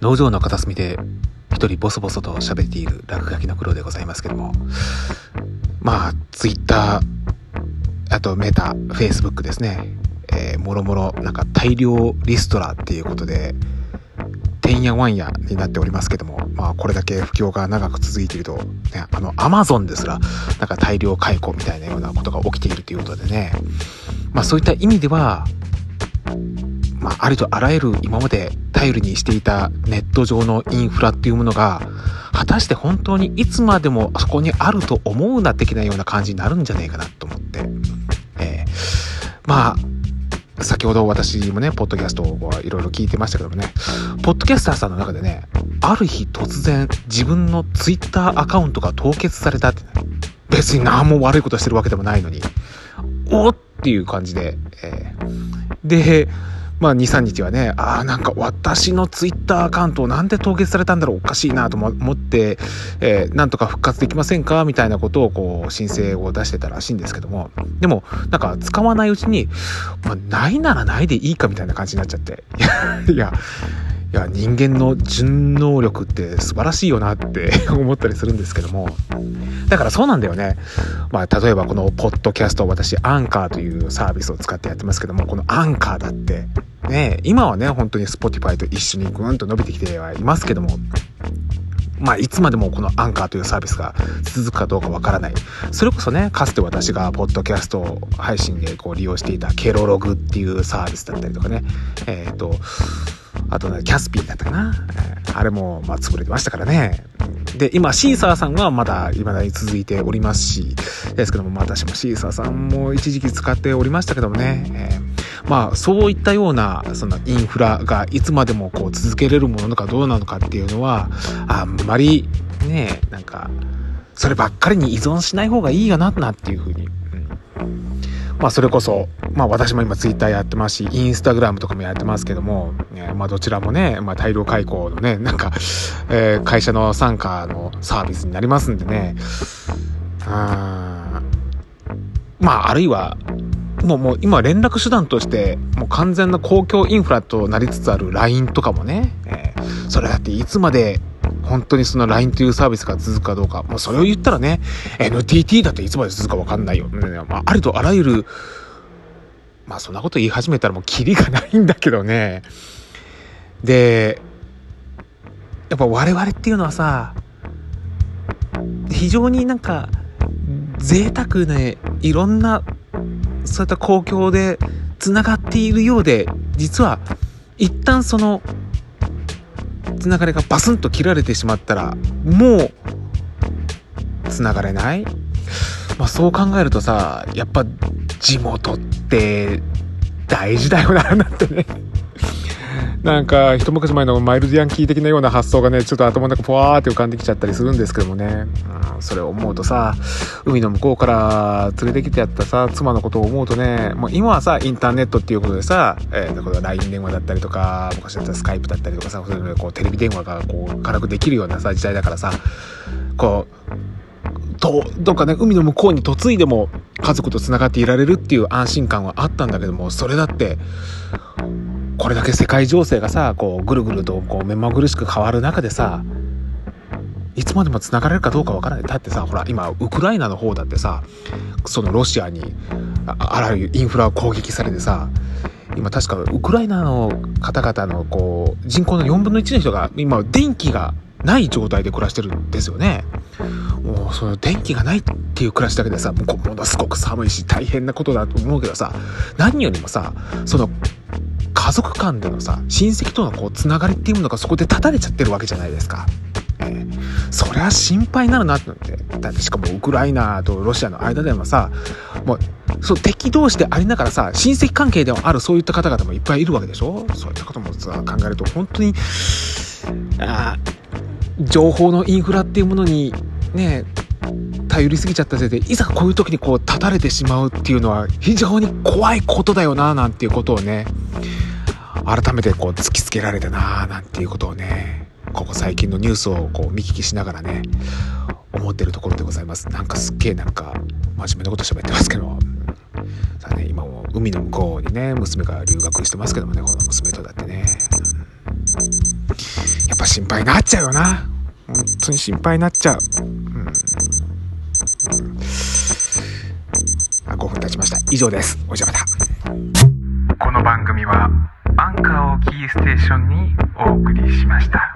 農場の片隅で一人ボソボソと喋っている落書きの黒でございますけども。まあツイッターあとメタフェイスブックですね。えー、もろもろなんか大量リストラっていうことでてんやわんやになっておりますけども、まあ、これだけ不況が長く続いていると、ね、あのアマゾンですらなんか大量解雇みたいなようなことが起きているということでね、まあ、そういった意味ではまあ、ありとあらゆる今まで頼りにしていたネット上のインフラっていうものが、果たして本当にいつまでもそこにあると思うな的なような感じになるんじゃねえかなと思って。えー、まあ、先ほど私もね、ポッドキャストをいろいろ聞いてましたけどもね、ポッドキャスターさんの中でね、ある日突然自分のツイッターアカウントが凍結されたって、別に何も悪いことしてるわけでもないのに、おっていう感じで、えー、で、まあ、2、3日はね、ああ、なんか私のツイッターアカウントをなんで凍結されたんだろうおかしいなと思って、えー、なんとか復活できませんか？みたいなことをこう、申請を出してたらしいんですけども、でも、なんか使わないうちに、まあ、ないならないでいいかみたいな感じになっちゃって、いや、いや人間の順能力って素晴らしいよなって 思ったりするんですけども。だからそうなんだよね。まあ例えばこのポッドキャスト私アンカーというサービスを使ってやってますけどもこのアンカーだってね今はね本当に Spotify と一緒にグーンと伸びてきてはいますけどもまあ、いつまでもこのアンカーというサービスが続くかどうかわからない。それこそね、かつて私がポッドキャスト配信でこう利用していたケロログっていうサービスだったりとかね、えっ、ー、と、あとね、キャスピーだったかな。あれも、まあ、潰れてましたからね。で、今、シーサーさんはまだ、未だに続いておりますし、ですけども、私もシーサーさんも一時期使っておりましたけどもね、えー、まあ、そういったような、そのインフラがいつまでもこう続けれるものかどうなのかっていうのは、あんまり、ね、なんか、そればっかりに依存しない方がいいかな、なっていうふうに。まあそれこそ、まあ私も今ツイッターやってますし、インスタグラムとかもやってますけども、ね、まあどちらもね、まあ大量開口のね、なんか、えー、会社の参加のサービスになりますんでね、あまああるいは、もうもう今連絡手段としてもう完全な公共インフラとなりつつある LINE とかもね、えー、それだっていつまで本当にその LINE というサービスが続くかどうか。もうそれを言ったらね、NTT だっていつまで続くかわかんないよ。ねまあ、ありとあらゆる、まあそんなこと言い始めたらもうキリがないんだけどね。で、やっぱ我々っていうのはさ、非常になんか、贅沢ね、いろんな、そういった公共で繋がっているようで、実は、一旦そのつながりがバスンと切られてしまったらもうつながれない、まあ、そう考えるとさやっぱ地元って大事だよななんてね。なんか一昔前のマイルドヤンキー的なような発想がねちょっと頭の中ポワーって浮かんできちゃったりするんですけどもね、うん、それを思うとさ海の向こうから連れてきてやったさ妻のことを思うとねもう今はさインターネットっていうことでさ、えー、これ LINE 電話だったりとか昔だったらスカイプだったりとかさそれこうテレビ電話がこう軽くできるようなさ時代だからさこうとどっかね海の向こうに嫁いでも家族とつながっていられるっていう安心感はあったんだけどもそれだってこれだけ世界情勢がさこうぐるぐるとこう目まぐるしく変わる中でさいつまでも繋がれるかどうかわからないだってさほら今ウクライナの方だってさそのロシアにあらゆるインフラを攻撃されてさ今確かウクライナの方々のこう人口の4分の1の人が今電気がない状態で暮らしてるんですよね。もうその電気がないっていう暮らしだけでさものすごく寒いし大変なことだと思うけどさ何よりもさその家族間でのさ親戚とのこうつながりっていうのがそこで断たれちゃってるわけじゃないですか。えー、そりゃ心配になるなってだってしかもウクライナとロシアの間でもさもうそう敵同士でありながらさ親戚関係でもあるそういった方々もいっぱいいるわけでしょ？そういったこともさ考えると本当にあ情報のインフラっていうものにね頼りすぎちゃったせいでいざこういう時にこう立たれてしまうっていうのは非常に怖いことだよななんていうことをね改めてこう突きつけられたなぁなんていうことをね、ここ最近のニュースをこう見聞きしながらね、思ってるところでございます。なんかすっげえなんか真面目なこと喋ってますけど、さあね、今も海の向こうにね、娘が留学してますけどもね、この娘とだってね、やっぱ心配になっちゃうよな。本当に心配になっちゃう。うん。あ5分経ちました。以上です。おじゃまた。この番組はアンカーをキーステーションにお送りしました。